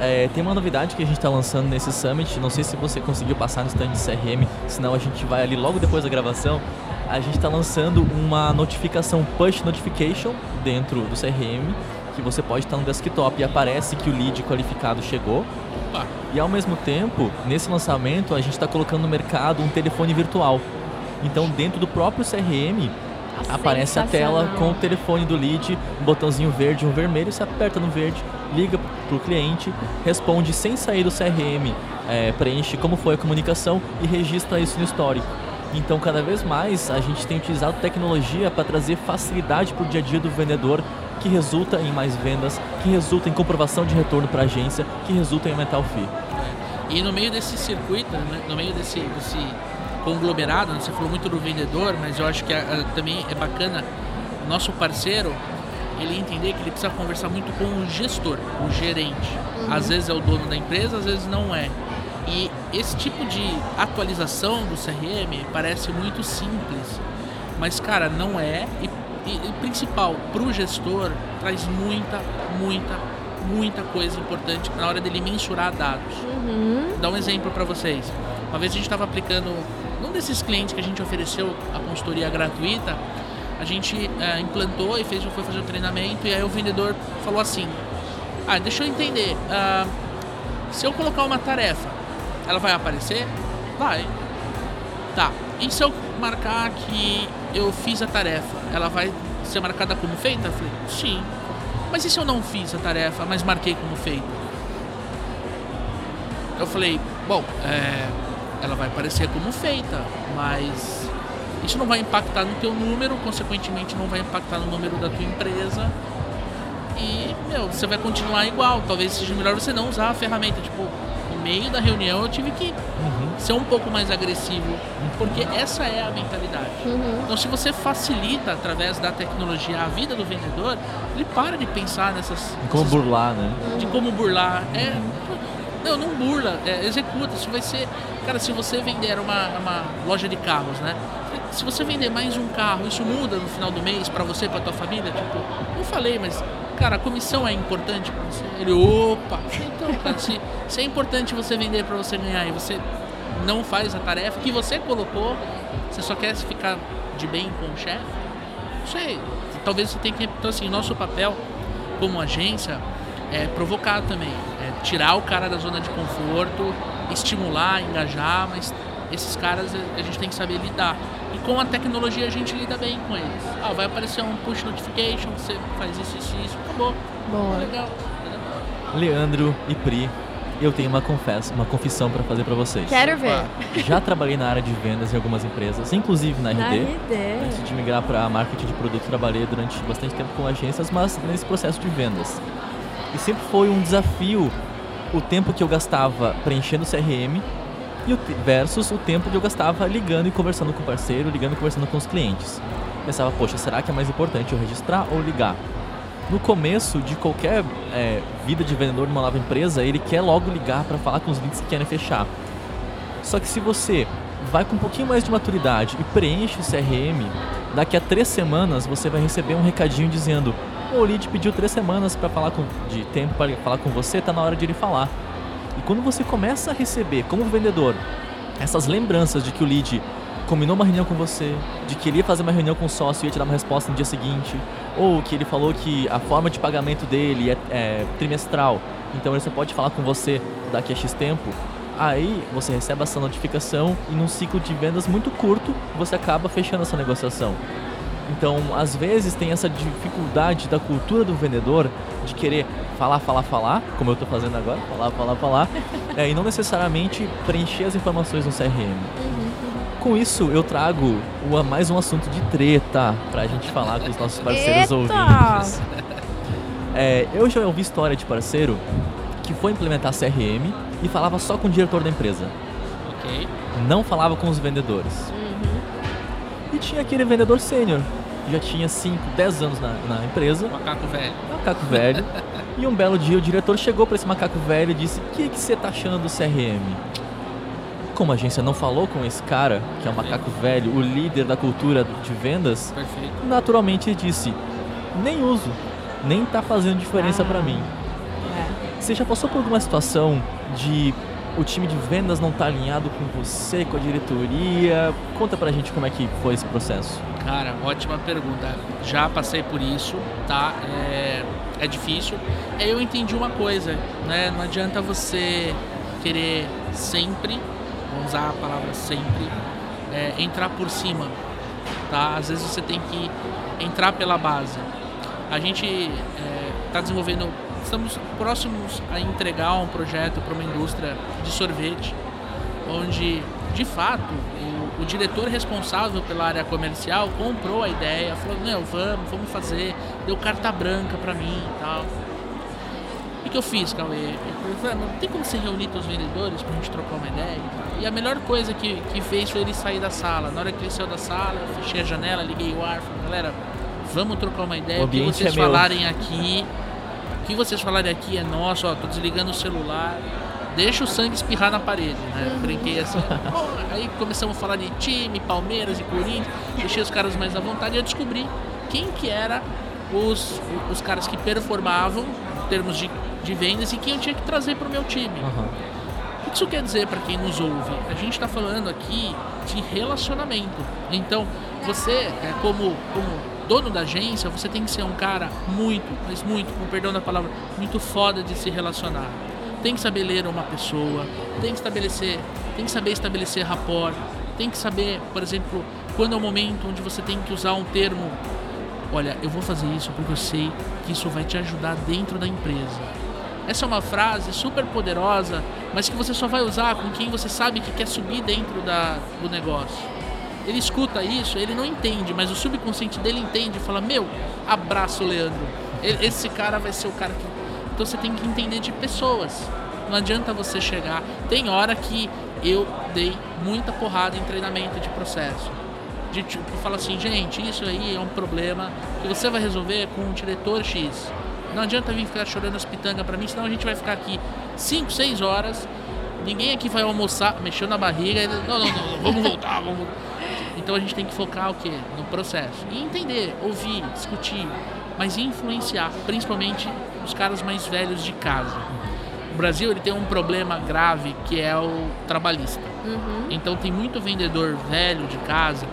É, tem uma novidade que a gente está lançando nesse Summit, não sei se você conseguiu passar no stand de CRM, senão a gente vai ali logo depois da gravação. A gente está lançando uma notificação push notification dentro do CRM, que você pode estar no desktop e aparece que o lead qualificado chegou. Opa. E ao mesmo tempo, nesse lançamento, a gente está colocando no mercado um telefone virtual. Então, dentro do próprio CRM, aparece a tela com o telefone do lead, um botãozinho verde e um vermelho, você aperta no verde, liga para o cliente, responde sem sair do CRM, é, preenche como foi a comunicação e registra isso no histórico. Então, cada vez mais a gente tem utilizado tecnologia para trazer facilidade para o dia a dia do vendedor, que resulta em mais vendas, que resulta em comprovação de retorno para a agência, que resulta em aumentar o FII. E no meio desse circuito, né, no meio desse, desse conglomerado, né? você falou muito do vendedor, mas eu acho que a, a, também é bacana nosso parceiro ele entender que ele precisa conversar muito com o gestor, o gerente. Uhum. Às vezes é o dono da empresa, às vezes não é. E esse tipo de atualização do CRM parece muito simples, mas cara, não é. E, e, e principal, para o gestor, traz muita, muita, muita coisa importante na hora dele mensurar dados. Uhum. Dá um exemplo para vocês. Uma vez a gente estava aplicando um desses clientes que a gente ofereceu a consultoria gratuita, a gente é, implantou e fez, foi fazer o treinamento e aí o vendedor falou assim, ah, deixa eu entender, uh, se eu colocar uma tarefa, ela vai aparecer? Vai. Tá. E se eu marcar que eu fiz a tarefa, ela vai ser marcada como feita? Eu falei, sim. Mas e se eu não fiz a tarefa, mas marquei como feita? Eu falei, bom, é, ela vai aparecer como feita, mas isso não vai impactar no teu número, consequentemente não vai impactar no número da tua empresa. E, meu, você vai continuar igual. Talvez seja melhor você não usar a ferramenta. Tipo, no meio da reunião eu tive que uhum. ser um pouco mais agressivo, porque essa é a mentalidade. Uhum. Então, se você facilita através da tecnologia a vida do vendedor, ele para de pensar nessas. De como nessas, burlar, né? De como burlar. É, não, não burla, é, executa. Isso vai ser. Cara, se você vender uma, uma loja de carros, né? Se você vender mais um carro, isso muda no final do mês para você, para tua família? Tipo, não falei, mas, cara, a comissão é importante para você? Ele, opa! Então, cara, se, se é importante você vender para você ganhar e você não faz a tarefa que você colocou, você só quer ficar de bem com o chefe, não sei. Talvez você tenha que. Então, assim, nosso papel como agência é provocar também tirar o cara da zona de conforto, estimular, engajar, mas esses caras a gente tem que saber lidar. E com a tecnologia a gente lida bem com eles. Ah, vai aparecer um push notification, você faz isso, isso, isso, acabou. Boa. Legal. Leandro e Pri, eu tenho uma, confessa, uma confissão para fazer para vocês. Quero ver. Já trabalhei na área de vendas em algumas empresas, inclusive na RD. Na RD. Antes de migrar para marketing de produto, trabalhei durante bastante tempo com agências, mas nesse processo de vendas. E sempre foi um desafio o tempo que eu gastava preenchendo o CRM e o versus o tempo que eu gastava ligando e conversando com o parceiro, ligando e conversando com os clientes. Pensava, poxa, será que é mais importante eu registrar ou ligar? No começo de qualquer é, vida de vendedor numa nova empresa, ele quer logo ligar para falar com os leads que querem fechar. Só que se você vai com um pouquinho mais de maturidade e preenche o CRM, daqui a três semanas você vai receber um recadinho dizendo: o lead pediu três semanas para falar com, de tempo para falar com você, está na hora de ele falar. E quando você começa a receber, como vendedor, essas lembranças de que o lead combinou uma reunião com você, de que ele ia fazer uma reunião com o sócio e ia te dar uma resposta no dia seguinte, ou que ele falou que a forma de pagamento dele é, é trimestral, então ele só pode falar com você daqui a X tempo, aí você recebe essa notificação e num ciclo de vendas muito curto você acaba fechando essa negociação. Então, às vezes tem essa dificuldade da cultura do vendedor de querer falar, falar, falar, como eu estou fazendo agora, falar, falar, falar, é, e não necessariamente preencher as informações no CRM. Uhum. Com isso, eu trago uma, mais um assunto de treta para a gente falar com os nossos parceiros Eita! ouvintes. É, eu já ouvi história de parceiro que foi implementar CRM e falava só com o diretor da empresa. Ok. Não falava com os vendedores. Tinha aquele vendedor sênior, já tinha 5, 10 anos na, na empresa. Macaco velho. Macaco velho. e um belo dia o diretor chegou para esse macaco velho e disse: O que, que você tá achando do CRM? Como a agência não falou com esse cara, que é o macaco velho, o líder da cultura de vendas, Perfeito. naturalmente ele disse: Nem uso, nem tá fazendo diferença Ah. para mim. É. Você já passou por alguma situação de o time de vendas não tá alinhado com você, com a diretoria? Conta pra gente como é que foi esse processo. Cara, ótima pergunta. Já passei por isso, tá? É, é difícil. Eu entendi uma coisa, né? Não adianta você querer sempre, vamos usar a palavra sempre, é, entrar por cima, tá? Às vezes você tem que entrar pela base. A gente está desenvolvendo, estamos próximos a entregar um projeto para uma indústria de sorvete, onde de fato o, o diretor responsável pela área comercial comprou a ideia, falou: Não, vamos, vamos fazer, deu carta branca para mim e tal. E o que eu fiz, Cauê? Eu falei, não tem como você reunir teus vendedores pra gente trocar uma ideia e tal. E a melhor coisa que, que fez foi ele sair da sala. Na hora que ele saiu da sala, eu fechei a janela, liguei o ar, falei, galera, vamos trocar uma ideia. O que vocês é meu." falarem aqui, que vocês falarem aqui é nosso, ó, tô desligando o celular. Deixa o sangue espirrar na parede, né? Brinquei assim. Bom, aí começamos a falar de time, Palmeiras e Corinthians, deixei os caras mais à vontade e eu descobri quem que era os, os caras que performavam em termos de, de vendas e quem eu tinha que trazer para o meu time. Aham. O que isso quer dizer para quem nos ouve? A gente está falando aqui de relacionamento. Então, você, é, como, como dono da agência, você tem que ser um cara muito, mas muito, com perdão da palavra, muito foda de se relacionar. Tem que saber ler uma pessoa, tem que estabelecer, tem que saber estabelecer rapport, tem que saber, por exemplo, quando é o momento onde você tem que usar um termo. Olha, eu vou fazer isso porque eu sei que isso vai te ajudar dentro da empresa. Essa é uma frase super poderosa, mas que você só vai usar com quem você sabe que quer subir dentro da, do negócio. Ele escuta isso, ele não entende, mas o subconsciente dele entende e fala: Meu, abraço, Leandro. Esse cara vai ser o cara que. Então você tem que entender de pessoas. Não adianta você chegar. Tem hora que eu dei muita porrada em treinamento de processo. De tipo, falar assim, gente, isso aí é um problema que você vai resolver com o diretor X. Não adianta vir ficar chorando as pitangas pra mim, senão a gente vai ficar aqui 5, 6 horas. Ninguém aqui vai almoçar, mexeu na barriga. Não, não, não, vamos voltar, vamos voltar. Então a gente tem que focar o quê? No processo. E entender, ouvir, discutir, mas influenciar, principalmente os caras mais velhos de casa. O Brasil ele tem um problema grave que é o trabalhista. Então tem muito vendedor velho de casa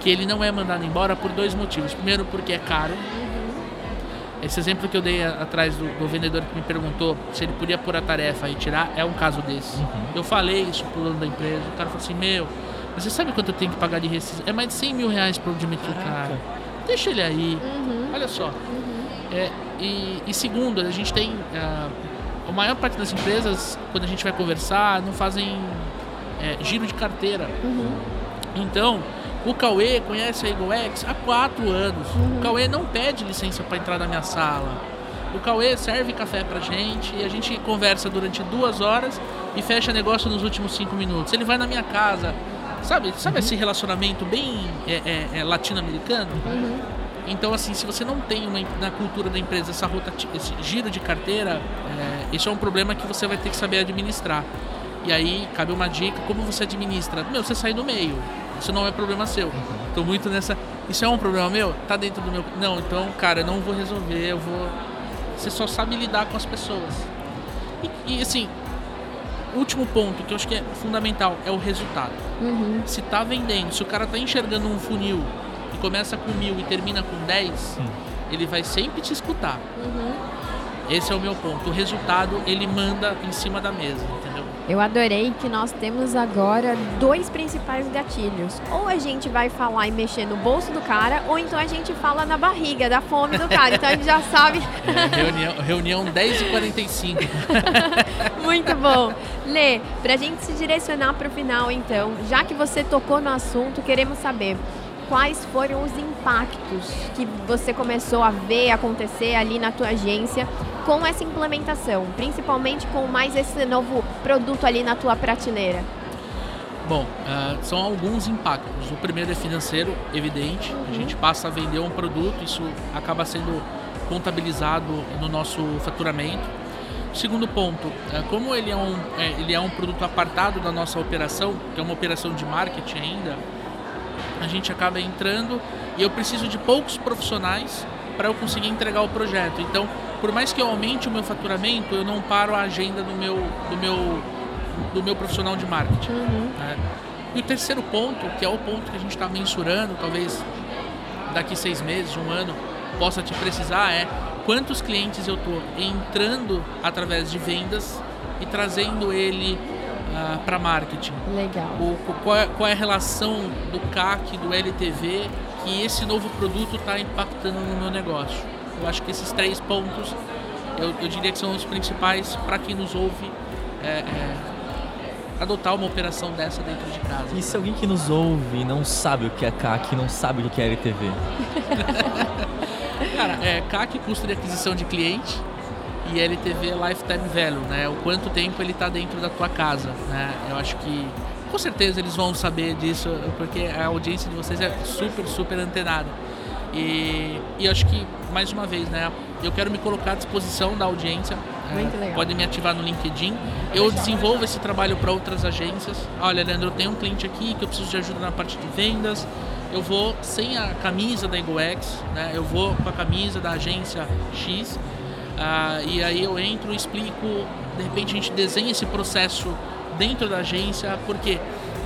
que ele não é mandado embora por dois motivos. Primeiro porque é caro. Esse exemplo que eu dei atrás do, do vendedor que me perguntou se ele podia pôr a tarefa e tirar é um caso desse. Eu falei isso pro dono da empresa, o cara falou assim, meu, você sabe quanto eu tenho que pagar de rescisão? É mais de 100 mil reais por admitir o cara. Deixa ele aí. Olha só. É, e, e segundo, a gente tem ah, a maior parte das empresas, quando a gente vai conversar, não fazem é, giro de carteira. Uhum. Então, o Cauê conhece a EgoX há quatro anos. Uhum. O Cauê não pede licença para entrar na minha sala. O Cauê serve café pra gente e a gente conversa durante duas horas e fecha negócio nos últimos cinco minutos. Ele vai na minha casa. Sabe, sabe esse relacionamento bem é, é, é, latino-americano? Uhum. Então, assim, se você não tem uma, na cultura da empresa essa rotati- esse giro de carteira, é, isso é um problema que você vai ter que saber administrar. E aí, cabe uma dica, como você administra? Meu, você sai do meio. Isso não é problema seu. Tô muito nessa... Isso é um problema meu? Tá dentro do meu... Não, então, cara, eu não vou resolver, eu vou... Você só sabe lidar com as pessoas. E, e assim, último ponto que eu acho que é fundamental é o resultado. Uhum. Se tá vendendo, se o cara tá enxergando um funil e começa com mil e termina com 10, ele vai sempre te escutar. Uhum. Esse é o meu ponto. O resultado ele manda em cima da mesa, entendeu? Eu adorei que nós temos agora dois principais gatilhos. Ou a gente vai falar e mexer no bolso do cara, ou então a gente fala na barriga, da fome do cara. Então a gente já sabe. É, reunião, reunião 10h45. Muito bom. Lê, pra gente se direcionar pro final, então, já que você tocou no assunto, queremos saber quais foram os impactos que você começou a ver acontecer ali na tua agência com essa implementação, principalmente com mais esse novo produto ali na tua prateleira. Bom, ah, são alguns impactos. O primeiro é financeiro, evidente. A gente passa a vender um produto, isso acaba sendo contabilizado no nosso faturamento. Segundo ponto, é, como ele é, um, é, ele é um produto apartado da nossa operação, que é uma operação de marketing ainda, a gente acaba entrando e eu preciso de poucos profissionais para eu conseguir entregar o projeto. Então, por mais que eu aumente o meu faturamento, eu não paro a agenda do meu, do meu, do meu profissional de marketing. né? E o terceiro ponto, que é o ponto que a gente está mensurando, talvez daqui seis meses, um ano, possa te precisar, é quantos clientes eu estou entrando através de vendas e trazendo ele para marketing. Legal. O- o- qual, é, qual é a relação do CAC, do LTV, que esse novo produto está impactando no meu negócio? Eu acho que esses três pontos, eu, eu diria que são os principais para quem nos ouve é, é, adotar uma operação dessa dentro de casa. E se alguém que nos ouve não sabe o que é CAC, não sabe o que é LTV? Cara, é CAC, custo de aquisição de cliente, e LTV, Lifetime Value, né? O quanto tempo ele está dentro da tua casa, né? Eu acho que com certeza eles vão saber disso, porque a audiência de vocês é super, super antenada. E, e eu acho que, mais uma vez, né? Eu quero me colocar à disposição da audiência. É. Podem me ativar no LinkedIn. Eu desenvolvo esse trabalho para outras agências. Olha, Leandro, eu tenho um cliente aqui que eu preciso de ajuda na parte de vendas. Eu vou sem a camisa da EgoX, né? Eu vou com a camisa da agência X. Ah, e aí eu entro e explico. De repente a gente desenha esse processo dentro da agência, porque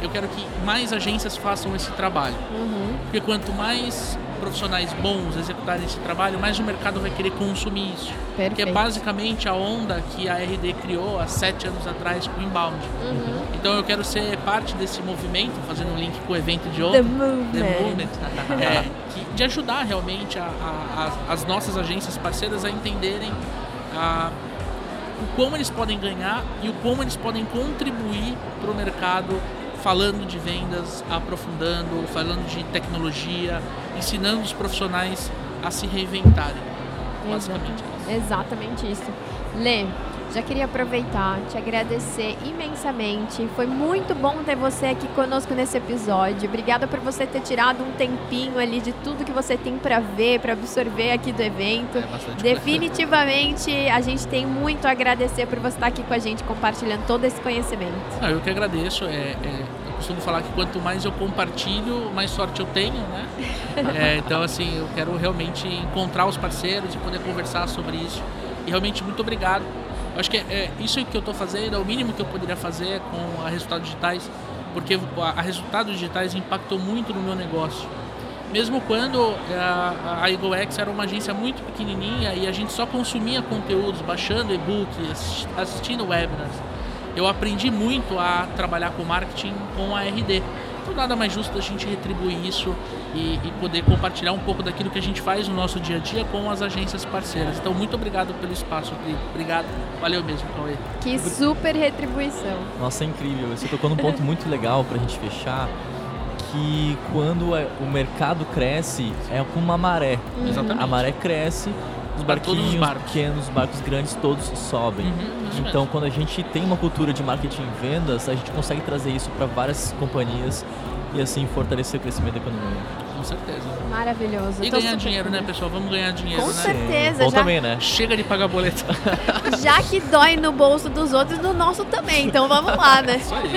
eu quero que mais agências façam esse trabalho. Uhum. Porque quanto mais profissionais bons executarem esse trabalho, mais o mercado vai querer consumir isso. Que é Perfeito. basicamente a onda que a RD criou há sete anos atrás com o inbound. Uhum. Então eu quero ser parte desse movimento, fazendo um link com o evento de The ontem. movement. The Movement, é, que- de ajudar realmente a- a- as, as nossas agências parceiras a entenderem a- o como eles podem ganhar e o como eles podem contribuir para o mercado falando de vendas, aprofundando, falando de tecnologia, ensinando os profissionais a se reinventarem. Basicamente. é. Exatamente isso. Lê, já queria aproveitar, te agradecer imensamente. Foi muito bom ter você aqui conosco nesse episódio. Obrigada por você ter tirado um tempinho ali de tudo que você tem para ver, para absorver aqui do evento. É Definitivamente a gente tem muito a agradecer por você estar aqui com a gente compartilhando todo esse conhecimento. Ah, eu que agradeço. É, é, eu costumo falar que quanto mais eu compartilho, mais sorte eu tenho, né? É, então, assim, eu quero realmente encontrar os parceiros e poder conversar sobre isso. E realmente, muito obrigado. Acho que é, é isso que eu estou fazendo é o mínimo que eu poderia fazer com a Resultados Digitais, porque a, a Resultados Digitais impactou muito no meu negócio. Mesmo quando é, a, a EgoX era uma agência muito pequenininha e a gente só consumia conteúdos, baixando e-book, assisti- assistindo webinars, eu aprendi muito a trabalhar com marketing com a RD. Então nada mais justo da gente retribuir isso e, e, poder compartilhar um pouco daquilo que a gente faz no nosso dia a dia com as agências parceiras. Então muito obrigado pelo espaço, obrigado, valeu mesmo, Cauê. Que super retribuição. Nossa, é incrível. Você tocou num ponto muito legal para a gente fechar que quando é, o mercado cresce é como uma maré. Exatamente. A maré cresce, os barquinhos os pequenos, barcos grandes, todos sobem. Uhum, então, quando a gente tem uma cultura de marketing e vendas, a gente consegue trazer isso para várias companhias e assim fortalecer o crescimento da economia. Com certeza. Maravilhoso. E ganhar dinheiro, feliz. né, pessoal? Vamos ganhar dinheiro, Com né? certeza. Bom já... também, né? Chega de pagar boleto. já que dói no bolso dos outros, no nosso também. Então vamos lá, né? Isso aí.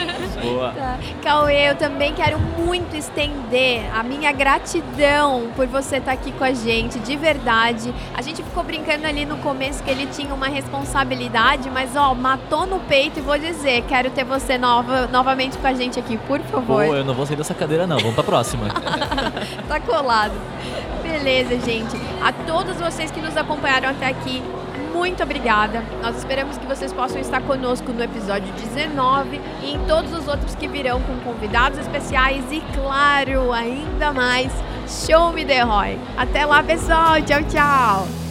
Boa. Tá. Cauê, eu também quero muito estender a minha gratidão por você estar aqui com a gente, de verdade. A gente ficou brincando ali no começo que ele tinha uma responsabilidade, mas ó, matou no peito e vou dizer, quero ter você nova, novamente com a gente aqui, por favor. Pô, eu não vou sair dessa cadeira não, vamos pra próxima. tá colado. Beleza, gente. A todos vocês que nos acompanharam até aqui, muito obrigada. Nós esperamos que vocês possam estar conosco no episódio 19 e em todos os outros que virão com convidados especiais e, claro, ainda mais, Show Me The Roy. Até lá, pessoal. Tchau, tchau.